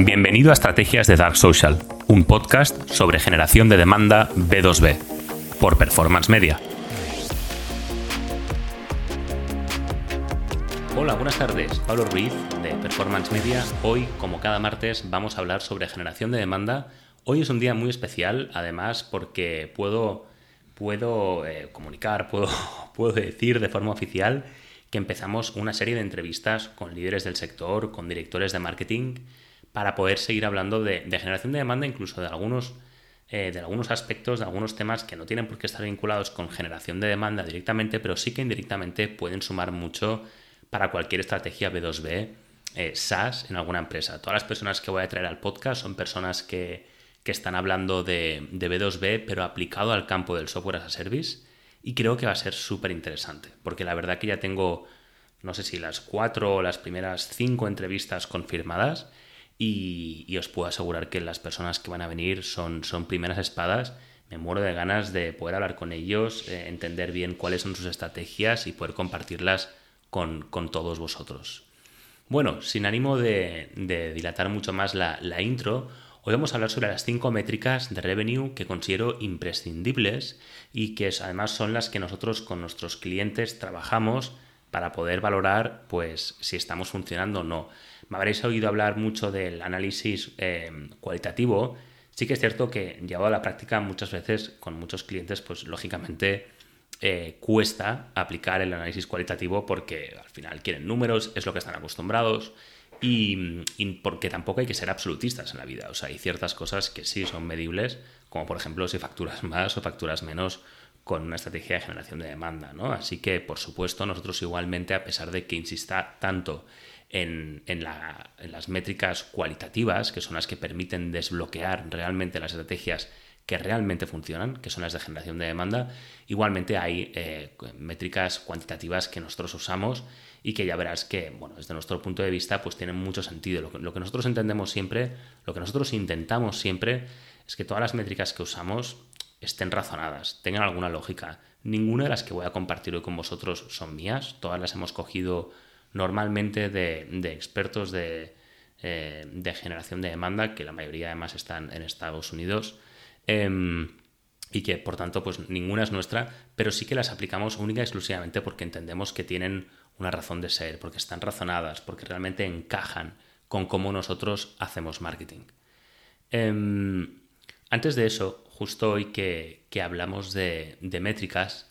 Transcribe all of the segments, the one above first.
Bienvenido a Estrategias de Dark Social, un podcast sobre generación de demanda B2B, por Performance Media. Hola, buenas tardes. Pablo Ruiz de Performance Media. Hoy, como cada martes, vamos a hablar sobre generación de demanda. Hoy es un día muy especial, además, porque puedo, puedo eh, comunicar, puedo, puedo decir de forma oficial que empezamos una serie de entrevistas con líderes del sector, con directores de marketing, para poder seguir hablando de, generación de demanda, incluso de algunos, eh, de algunos aspectos, de algunos temas que no tienen por qué estar vinculados con generación de demanda directamente, pero sí que indirectamente pueden sumar mucho para cualquier estrategia B2B eh, SaaS en alguna empresa. Todas las personas que voy a traer al podcast son personas que, están hablando de, de B2B, pero aplicado al campo del software as a service y creo que va a ser súper interesante, porque la verdad que ya tengo, no sé si las cuatro o las primeras cinco entrevistas confirmadas y, os puedo asegurar que las personas que van a venir son, son primeras espadas. Me muero de ganas de poder hablar con ellos, eh, entender bien cuáles son sus estrategias y poder compartirlas con, todos vosotros. Bueno, sin ánimo de, dilatar mucho más la, la intro, Hoy vamos a hablar sobre las cinco métricas de revenue que considero imprescindibles y que además son las que nosotros con nuestros clientes trabajamos para poder valorar pues si estamos funcionando o no. Me habréis oído hablar mucho del análisis eh, cualitativo. Sí que es cierto que llevado a la práctica muchas veces con muchos clientes pues lógicamente eh, cuesta aplicar el análisis cualitativo porque al final quieren números, es lo que están acostumbrados y, porque tampoco hay que ser absolutistas en la vida. O sea, hay ciertas cosas que sí son medibles, como por ejemplo si facturas más o facturas menos con una estrategia de generación de demanda, ¿no? Así que, por supuesto, nosotros igualmente, a pesar de que insista tanto en, las métricas cualitativas, que son las que permiten desbloquear realmente las estrategias que realmente funcionan, que son las de generación de demanda, igualmente hay eh, métricas cuantitativas que nosotros usamos y que ya verás que, bueno, desde nuestro punto de vista, pues tienen mucho sentido. Lo que nosotros entendemos siempre, lo que nosotros intentamos siempre, es que todas las métricas que usamos estén razonadas, tengan alguna lógica. Ninguna de las que voy a compartir hoy con vosotros son mías, todas las hemos cogido normalmente de, expertos de, eh, de, generación de demanda, que la mayoría además están en Estados Unidos. Em, y que por tanto pues ninguna es nuestra, pero sí que las aplicamos única y exclusivamente porque entendemos que tienen una razón de ser, porque están razonadas, porque realmente encajan con cómo nosotros hacemos marketing. Em, antes de eso, justo hoy que, hablamos de, métricas,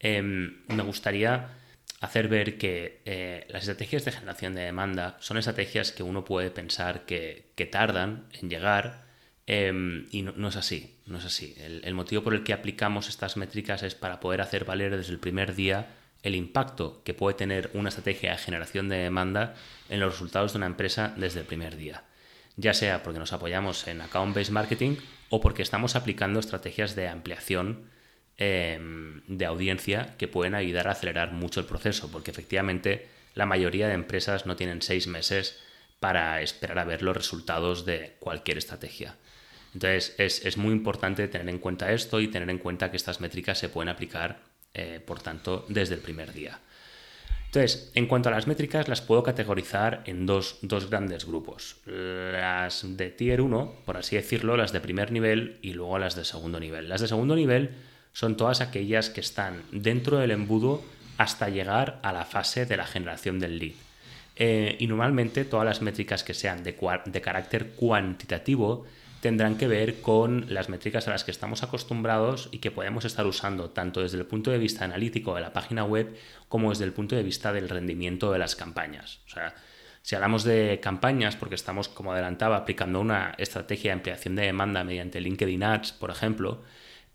em, me gustaría hacer ver que eh, las estrategias de generación de demanda son estrategias que uno puede pensar que, tardan en llegar em, y no, es así, no es así. el, motivo por el que aplicamos estas métricas es para poder hacer valer desde el primer día el impacto que puede tener una estrategia de generación de demanda en los resultados de una empresa desde el primer día, ya sea porque nos apoyamos en account-based marketing o porque estamos aplicando estrategias de ampliación em, de audiencia que pueden ayudar a acelerar mucho el proceso, porque efectivamente la mayoría de empresas no tienen seis meses para esperar a ver los resultados de cualquier estrategia. Entonces es, es muy importante tener en cuenta esto y tener en cuenta que estas métricas se pueden aplicar eh, por tanto, desde el primer día. Entonces, en cuanto a las métricas, las puedo categorizar en dos, grandes grupos. Las de tier 1, por así decirlo, las de primer nivel y luego las de segundo nivel. Las de segundo nivel son todas aquellas que están dentro del embudo hasta llegar a la fase de la generación del lead. Eh, y normalmente todas las métricas que sean de, de carácter cuantitativo tendrán que ver con las métricas a las que estamos acostumbrados y que podemos estar usando tanto desde el punto de vista analítico de la página web como desde el punto de vista del rendimiento de las campañas. O sea, si hablamos de campañas, porque estamos, como adelantaba, aplicando una estrategia de ampliación de demanda mediante LinkedIn Ads, por ejemplo,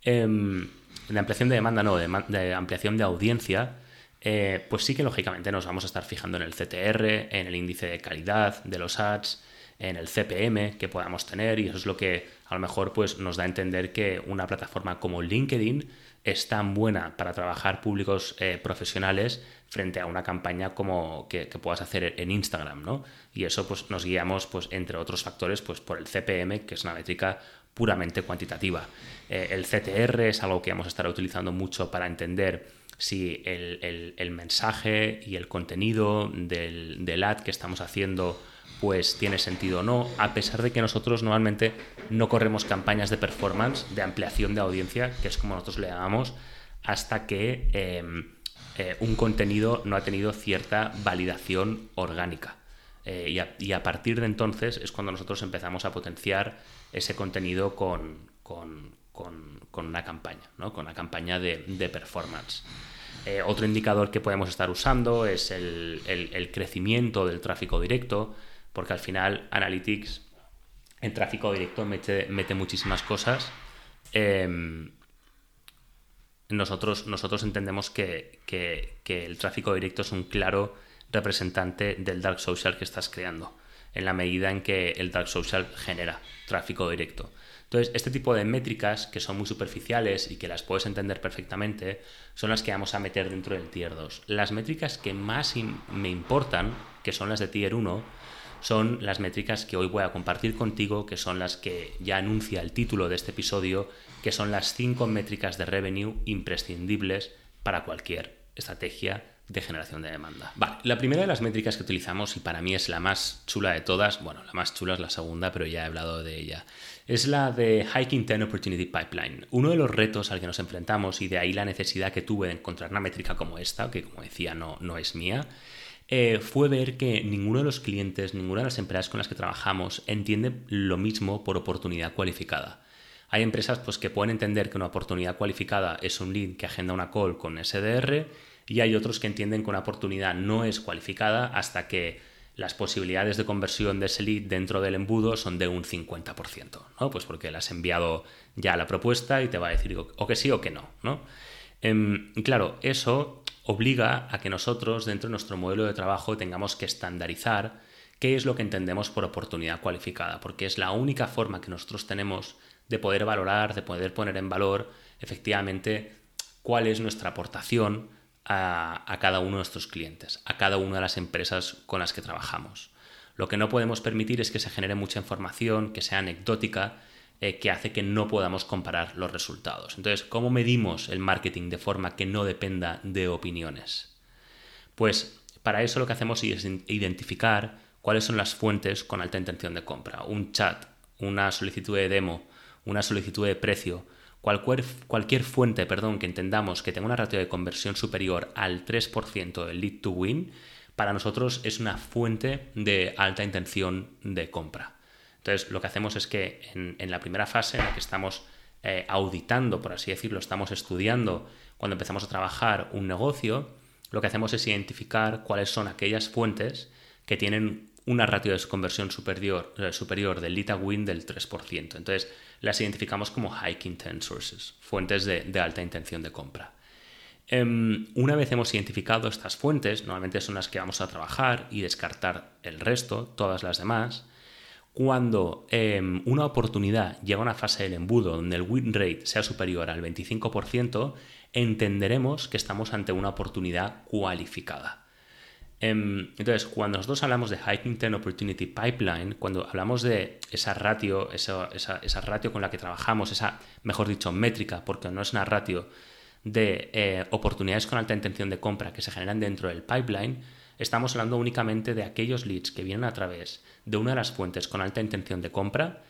em, de ampliación de demanda, no, de, ampliación de audiencia, eh, pues sí que lógicamente nos vamos a estar fijando en el CTR, en el índice de calidad de los ads, en el CPM que podamos tener y eso es lo que a lo mejor pues, nos da a entender que una plataforma como LinkedIn es tan buena para trabajar públicos eh, profesionales frente a una campaña como que, puedas hacer en Instagram, ¿no? Y eso pues nos guiamos pues entre otros factores pues por el CPM, que es una métrica puramente cuantitativa. Eh, el CTR es algo que vamos a estar utilizando mucho para entender si el, mensaje y el contenido del, del ad que estamos haciendo pues tiene sentido o no, a pesar de que nosotros normalmente no corremos campañas de performance, de ampliación de audiencia, que es como nosotros le llamamos, hasta que em, eh, un contenido no ha tenido cierta validación orgánica. Eh, y, a, partir de entonces es cuando nosotros empezamos a potenciar ese contenido con, una campaña, con una campaña de, performance. Eh, otro indicador que podemos estar usando es el, crecimiento del tráfico directo, porque al final Analytics en tráfico directo mete, muchísimas cosas. Em, nosotros, nosotros entendemos que, el tráfico directo es un claro representante del dark social que estás creando, en la medida en que el dark social genera tráfico directo. Entonces, este tipo de métricas, que son muy superficiales y que las puedes entender perfectamente, son las que vamos a meter dentro del tier 2. Las métricas que más me importan, que son las de tier 1, son las métricas que hoy voy a compartir contigo, que son las que ya anuncia el título de este episodio, que son las 5 métricas de revenue imprescindibles para cualquier estrategia de generación de demanda. Vale, la primera de las métricas que utilizamos, y para mí es la más chula de todas, bueno, la más chula es la segunda, pero ya he hablado de ella, es la de Hiking Ten Opportunity Pipeline. Uno de los retos al que nos enfrentamos, y de ahí la necesidad que tuve de encontrar una métrica como esta, que como decía no, no es mía, eh, fue ver que ninguno de los clientes, ninguna de las empresas con las que trabajamos entiende lo mismo por oportunidad cualificada. Hay empresas pues, que pueden entender que una oportunidad cualificada es un lead que agenda una call con SDR y hay otros que entienden que una oportunidad no es cualificada hasta que las posibilidades de conversión de ese lead dentro del embudo son de un 50%, ¿no? Pues porque le has enviado ya la propuesta y te va a decir o que sí o que no, ¿no? Em, claro, eso obliga a que nosotros, dentro de nuestro modelo de trabajo, tengamos que estandarizar qué es lo que entendemos por oportunidad cualificada, porque es la única forma que nosotros tenemos de poder valorar, de poder poner en valor efectivamente cuál es nuestra aportación a, cada uno de nuestros clientes, a cada una de las empresas con las que trabajamos. Lo que no podemos permitir es que se genere mucha información, que sea anecdótica, eh, que hace que no podamos comparar los resultados. Entonces, ¿cómo medimos el marketing de forma que no dependa de opiniones? Pues para eso lo que hacemos es identificar cuáles son las fuentes con alta intención de compra. Un chat, una solicitud de demo, una solicitud de precio, cualquier, cualquier fuente perdón, que entendamos que tenga una ratio de conversión superior al 3% del lead to win, para nosotros es una fuente de alta intención de compra. Entonces, lo que hacemos es que en, la primera fase en la que estamos eh, auditando, por así decirlo, estamos estudiando cuando empezamos a trabajar un negocio, lo que hacemos es identificar cuáles son aquellas fuentes que tienen una ratio de conversión superior, eh, superior del to win del 3%. Entonces, las identificamos como high intent sources, fuentes de, alta intención de compra. Em, una vez hemos identificado estas fuentes, normalmente son las que vamos a trabajar y descartar el resto, todas las demás, cuando em, una oportunidad llega a una fase del embudo donde el win rate sea superior al 25%, entenderemos que estamos ante una oportunidad cualificada. Em, entonces, cuando nosotros hablamos de High Intent Opportunity Pipeline, cuando hablamos de esa ratio, esa, ratio con la que trabajamos, esa, mejor dicho, métrica, porque no es una ratio de eh, oportunidades con alta intención de compra que se generan dentro del pipeline, estamos hablando únicamente de aquellos leads que vienen a través de una de las fuentes con alta intención de compra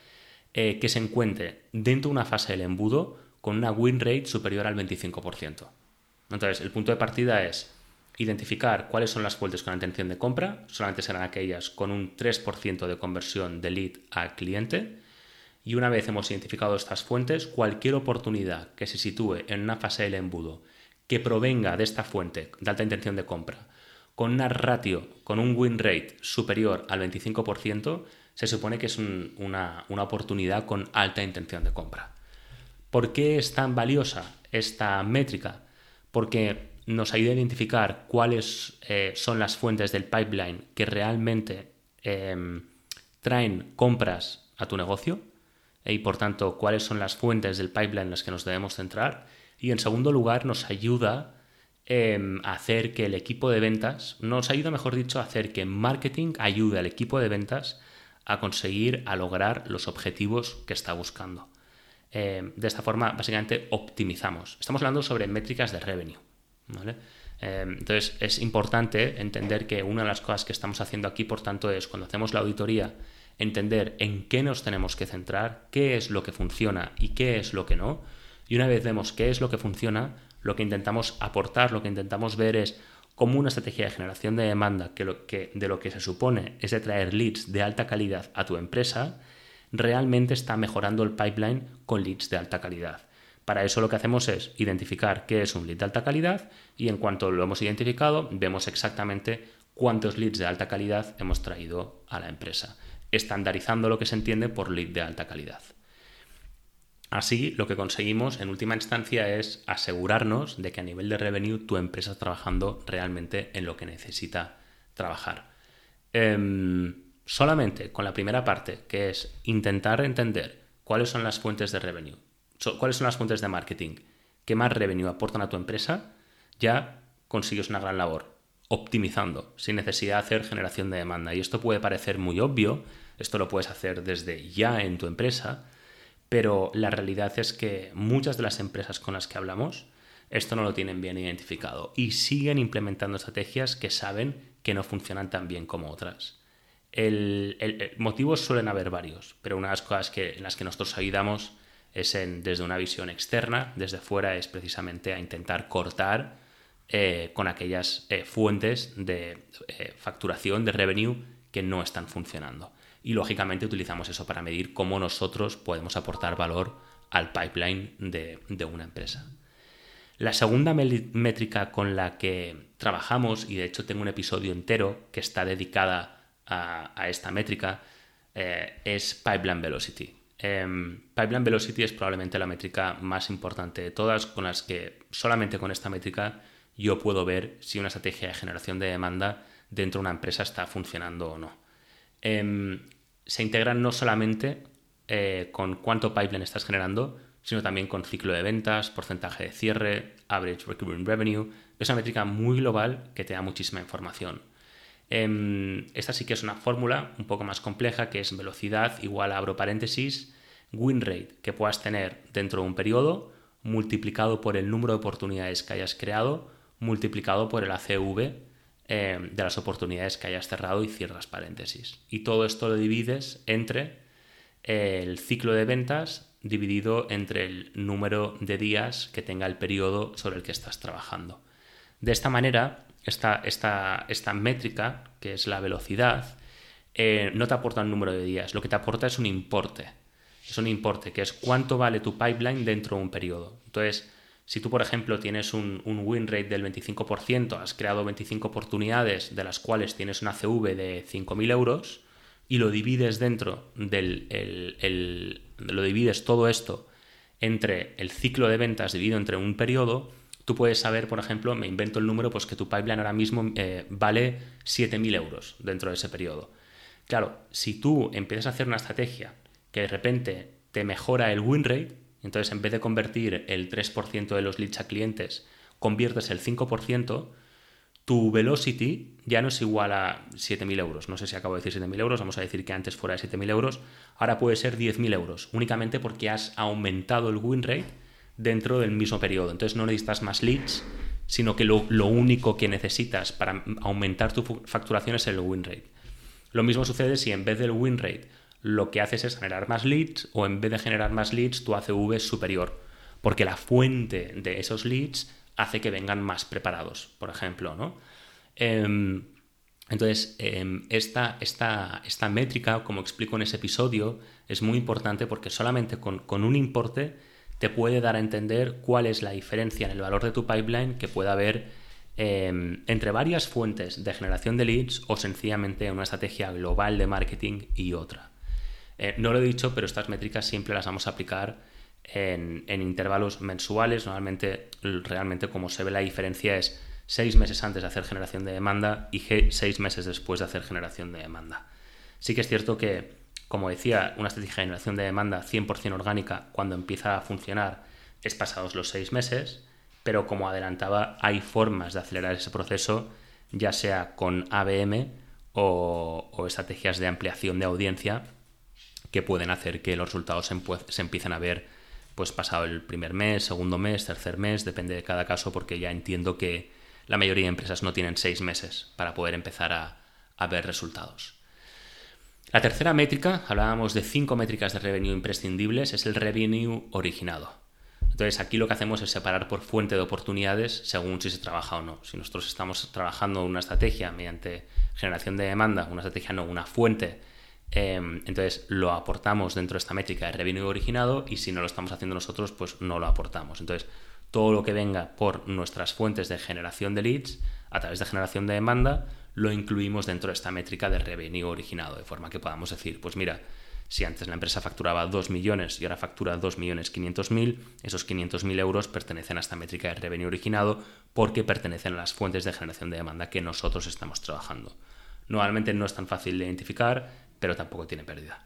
eh, que se encuentre dentro de una fase del embudo con una win rate superior al 25%. Entonces, el punto de partida es identificar cuáles son las fuentes con intención de compra, solamente serán aquellas con un 3% de conversión de lead al cliente. Y una vez hemos identificado estas fuentes, cualquier oportunidad que se sitúe en una fase del embudo que provenga de esta fuente de alta intención de compra, con una ratio, con un win rate superior al 25%, se supone que es una, una oportunidad con alta intención de compra. ¿Por qué es tan valiosa esta métrica? Porque nos ayuda a identificar cuáles eh, son las fuentes del pipeline que realmente em, traen compras a tu negocio y por tanto cuáles son las fuentes del pipeline en las que nos debemos centrar. Y en segundo lugar nos ayuda em, a hacer que el equipo de ventas, nos ayuda mejor dicho a hacer que marketing ayude al equipo de ventas a conseguir, a lograr los objetivos que está buscando. Em, de esta forma, básicamente, optimizamos. Estamos hablando sobre métricas de revenue. Em, entonces es importante entender que una de las cosas que estamos haciendo aquí, por tanto, es cuando hacemos la auditoría, entender en qué nos tenemos que centrar, qué es lo que funciona y qué es lo que no. Y una vez vemos qué es lo que funciona, lo que intentamos aportar, lo que intentamos ver es cómo una estrategia de generación de demanda que, lo que de lo que se supone es de traer leads de alta calidad a tu empresa, realmente está mejorando el pipeline con leads de alta calidad. Para eso lo que hacemos es identificar qué es un lead de alta calidad y en cuanto lo hemos identificado vemos exactamente cuántos leads de alta calidad hemos traído a la empresa, estandarizando lo que se entiende por lead de alta calidad. Así, lo que conseguimos en última instancia es asegurarnos de que a nivel de revenue tu empresa está trabajando realmente en lo que necesita trabajar. Em, solamente con la primera parte, que es intentar entender cuáles son las fuentes de revenue, cuáles son las fuentes de marketing que más revenue aportan a tu empresa, ya consigues una gran labor, optimizando, sin necesidad de hacer generación de demanda. Y esto puede parecer muy obvio, esto lo puedes hacer desde ya en tu empresa, pero la realidad es que muchas de las empresas con las que hablamos esto no lo tienen bien identificado y siguen implementando estrategias que saben que no funcionan tan bien como otras. El, motivos suelen haber varios, pero una de las cosas que, en las que nosotros ayudamos es en, desde una visión externa, desde fuera, es precisamente a intentar cortar eh, con aquellas eh, fuentes de eh, facturación, de revenue, que no están funcionando. Y lógicamente utilizamos eso para medir cómo nosotros podemos aportar valor al pipeline de, de una empresa. La segunda métrica con la que trabajamos, y de hecho tengo un episodio entero que está dedicada a, esta métrica es Pipeline Velocity. Em, pipeline Velocity es probablemente la métrica más importante de todas, con las que solamente con esta métrica yo puedo ver si una estrategia de generación de demanda dentro de una empresa está funcionando o no. Em, se integran no solamente eh, con cuánto pipeline estás generando, sino también con ciclo de ventas, porcentaje de cierre, average recurring revenue. Es una métrica muy global que te da muchísima información. Em, esta sí que es una fórmula un poco más compleja, que es velocidad igual a, abro paréntesis, win rate que puedas tener dentro de un periodo, multiplicado por el número de oportunidades que hayas creado, multiplicado por el ACV em, de las oportunidades que hayas cerrado y cierras paréntesis. Y todo esto lo divides entre el ciclo de ventas dividido entre el número de días que tenga el periodo sobre el que estás trabajando. De esta manera, esta, esta, métrica, que es la velocidad, eh, no te aporta un número de días, lo que te aporta es un importe. Es un importe, que es cuánto vale tu pipeline dentro de un periodo. Entonces, si tú, por ejemplo, tienes un, win rate del 25%, has creado 25 oportunidades de las cuales tienes una CV de 5.000 euros y lo divides dentro del... lo divides todo esto entre el ciclo de ventas dividido entre un periodo, tú puedes saber, por ejemplo, me invento el número, pues que tu pipeline ahora mismo eh, vale 7.000 euros dentro de ese periodo. Claro, si tú empiezas a hacer una estrategia que de repente te mejora el win rate, entonces en vez de convertir el 3% de los leads a clientes, conviertes el 5%, tu velocity ya no es igual a 7.000 euros. No sé si acabo de decir 7.000 euros, vamos a decir que antes fuera de 7.000 euros, ahora puede ser 10.000 euros, únicamente porque has aumentado el win rate dentro del mismo periodo. Entonces no necesitas más leads, sino que lo, único que necesitas para aumentar tu facturación es el win rate. Lo mismo sucede si en vez del win rate lo que haces es generar más leads o en vez de generar más leads tu ACV es superior, porque la fuente de esos leads hace que vengan más preparados, por ejemplo, ¿no? Em, entonces, em, esta, esta, esta, métrica, como explico en ese episodio, es muy importante porque solamente con, con un importe te puede dar a entender cuál es la diferencia en el valor de tu pipeline que pueda haber em, entre varias fuentes de generación de leads o sencillamente una estrategia global de marketing y otra. Eh, no lo he dicho, pero estas métricas siempre las vamos a aplicar en, intervalos mensuales. Normalmente, realmente como se ve la diferencia es seis meses antes de hacer generación de demanda y seis meses después de hacer generación de demanda. Sí que es cierto que como decía, una estrategia de generación de demanda 100% orgánica cuando empieza a funcionar es pasados los seis meses, pero como adelantaba, hay formas de acelerar ese proceso, ya sea con ABM o, estrategias de ampliación de audiencia que pueden hacer que los resultados se, se empiecen a ver pues pasado el primer mes, segundo mes, tercer mes, depende de cada caso, porque ya entiendo que la mayoría de empresas no tienen seis meses para poder empezar a, ver resultados. La tercera métrica, hablábamos de cinco métricas de revenue imprescindibles, es el revenue originado. Entonces aquí lo que hacemos es separar por fuente de oportunidades según si se trabaja o no. Si nosotros estamos trabajando una estrategia mediante generación de demanda, una estrategia no, una fuente, em, entonces lo aportamos dentro de esta métrica de revenue originado y si no lo estamos haciendo nosotros, pues no lo aportamos. Entonces todo lo que venga por nuestras fuentes de generación de leads a través de generación de demanda lo incluimos dentro de esta métrica de revenue originado, de forma que podamos decir, pues mira, si antes la empresa facturaba 2 millones y ahora factura 2 millones 500 mil, esos 500 mil euros pertenecen a esta métrica de revenue originado porque pertenecen a las fuentes de generación de demanda que nosotros estamos trabajando. Normalmente no es tan fácil de identificar, pero tampoco tiene pérdida.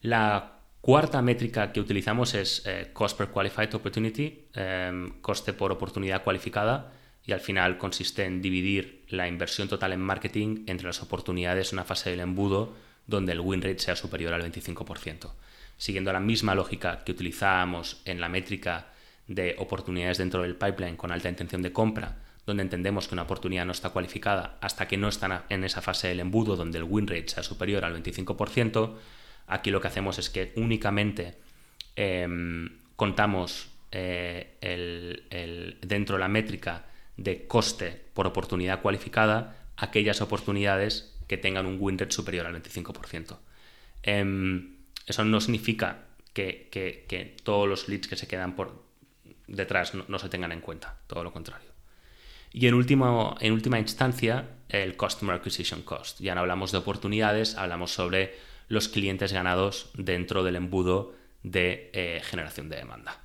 La cuarta métrica que utilizamos es eh, Cost per Qualified Opportunity, em, coste por oportunidad cualificada, y al final consiste en dividir la inversión total en marketing entre las oportunidades en una fase del embudo donde el win rate sea superior al 25%. Siguiendo la misma lógica que utilizábamos en la métrica de oportunidades dentro del pipeline con alta intención de compra, donde entendemos que una oportunidad no está cualificada hasta que no están en esa fase del embudo donde el win rate sea superior al 25%, aquí lo que hacemos es que únicamente em, contamos eh, dentro de la métrica de coste por oportunidad cualificada aquellas oportunidades que tengan un win rate superior al 25%. Em, eso no significa que, todos los leads que se quedan por detrás no, se tengan en cuenta, todo lo contrario. Y en, último, en última instancia, el Customer Acquisition Cost. Ya no hablamos de oportunidades, hablamos sobre los clientes ganados dentro del embudo de eh, generación de demanda,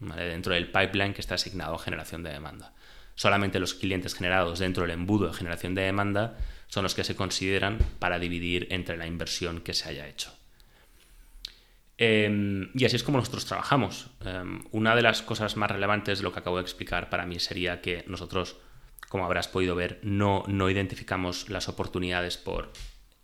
dentro del pipeline que está asignado a generación de demanda. Solamente los clientes generados dentro del embudo de generación de demanda son los que se consideran para dividir entre la inversión que se haya hecho. Em, y así es como nosotros trabajamos. Em, una de las cosas más relevantes de lo que acabo de explicar para mí sería que nosotros, como habrás podido ver, no, no identificamos las oportunidades por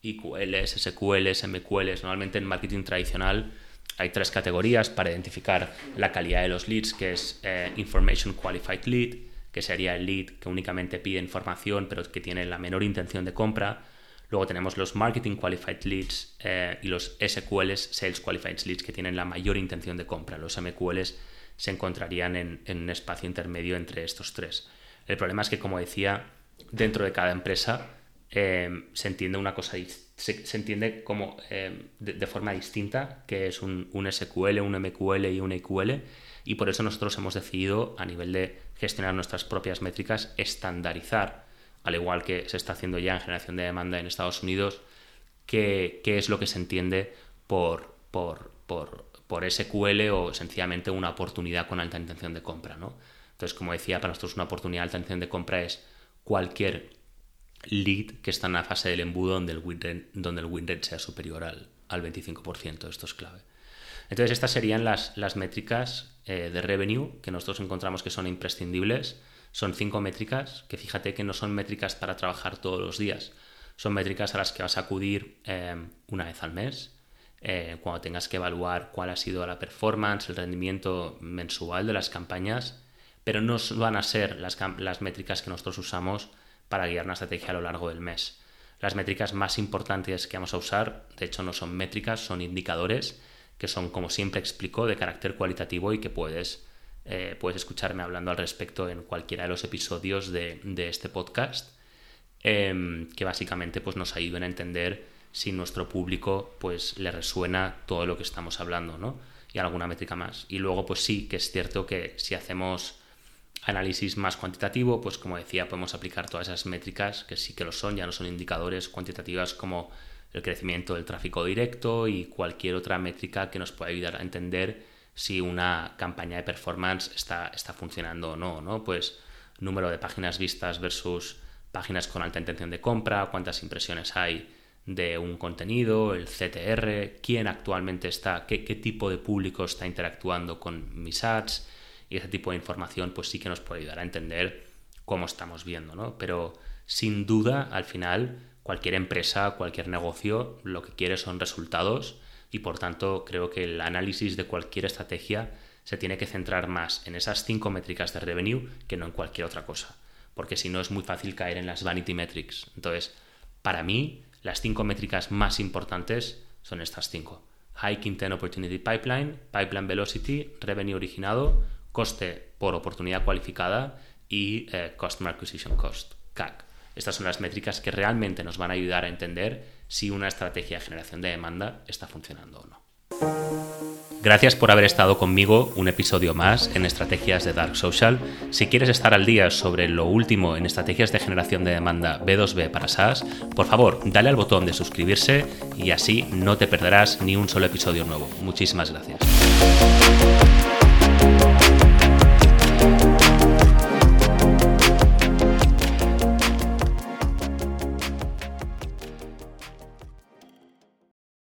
IQLs, SQLs, MQLs. Normalmente en marketing tradicional hay tres categorías para identificar la calidad de los leads, que es eh, Information Qualified Lead, que sería el lead que únicamente pide información pero que tiene la menor intención de compra. Luego tenemos los Marketing Qualified Leads eh, y los SQLs, Sales Qualified Leads, que tienen la mayor intención de compra. Los MQLs se encontrarían en, un espacio intermedio entre estos tres. El problema es que, como decía, dentro de cada empresa eh, se entiende una cosa, se, entiende como eh, de, forma distinta, que es un, un SQL, un MQL y un EQL, y por eso nosotros hemos decidido, a nivel de gestionar nuestras propias métricas, estandarizar, al igual que se está haciendo ya en generación de demanda en Estados Unidos, qué, es lo que se entiende por, por, por, SQL o sencillamente una oportunidad con alta intención de compra. ¿no? Entonces, como decía, para nosotros una oportunidad de alta intención de compra es cualquier lead que está en la fase del embudo donde el win donde el win rate sea superior al, al 25%. Esto es clave. Entonces, estas serían las, las métricas eh, de revenue que nosotros encontramos que son imprescindibles. Son cinco métricas que fíjate que no son métricas para trabajar todos los días. Son métricas a las que vas a acudir eh, una vez al mes, eh, cuando tengas que evaluar cuál ha sido la performance, el rendimiento mensual de las campañas, pero no van a ser las, las métricas que nosotros usamos para guiar una estrategia a lo largo del mes. Las métricas más importantes que vamos a usar, de hecho no son métricas, son indicadores que son, como siempre explico, de carácter cualitativo y que puedes, eh, puedes escucharme hablando al respecto en cualquiera de los episodios de, este podcast, em, que básicamente pues, nos ayuden a entender si nuestro público pues, le resuena todo lo que estamos hablando, ¿no? Y alguna métrica más. Y luego, pues sí, que es cierto que si hacemos análisis más cuantitativo, pues como decía, podemos aplicar todas esas métricas, que sí que lo son, ya no son indicadores cuantitativas como el crecimiento del tráfico directo y cualquier otra métrica que nos pueda ayudar a entender si una campaña de performance está, está funcionando o no, ¿no? Pues número de páginas vistas versus páginas con alta intención de compra, cuántas impresiones hay de un contenido, el CTR, quién actualmente está, qué, qué tipo de público está interactuando con mis ads y ese tipo de información pues sí que nos puede ayudar a entender cómo estamos viendo, ¿no? Pero sin duda al final cualquier empresa, cualquier negocio, lo que quiere son resultados y por tanto creo que el análisis de cualquier estrategia se tiene que centrar más en esas cinco métricas de revenue que no en cualquier otra cosa. porque si no es muy fácil caer en las vanity metrics. Entonces, para mí, las cinco métricas más importantes son estas cinco. High Intent Opportunity Pipeline, Pipeline Velocity, Revenue originado, coste por oportunidad cualificada y eh, Customer Acquisition Cost, CAC. Estas son las métricas que realmente nos van a ayudar a entender si una estrategia de generación de demanda está funcionando o no. Gracias por haber estado conmigo un episodio más en Estrategias de Dark Social. Si quieres estar al día sobre lo último en estrategias de generación de demanda B2B para SaaS, por favor, dale al botón de suscribirse y así no te perderás ni un solo episodio nuevo. Muchísimas gracias.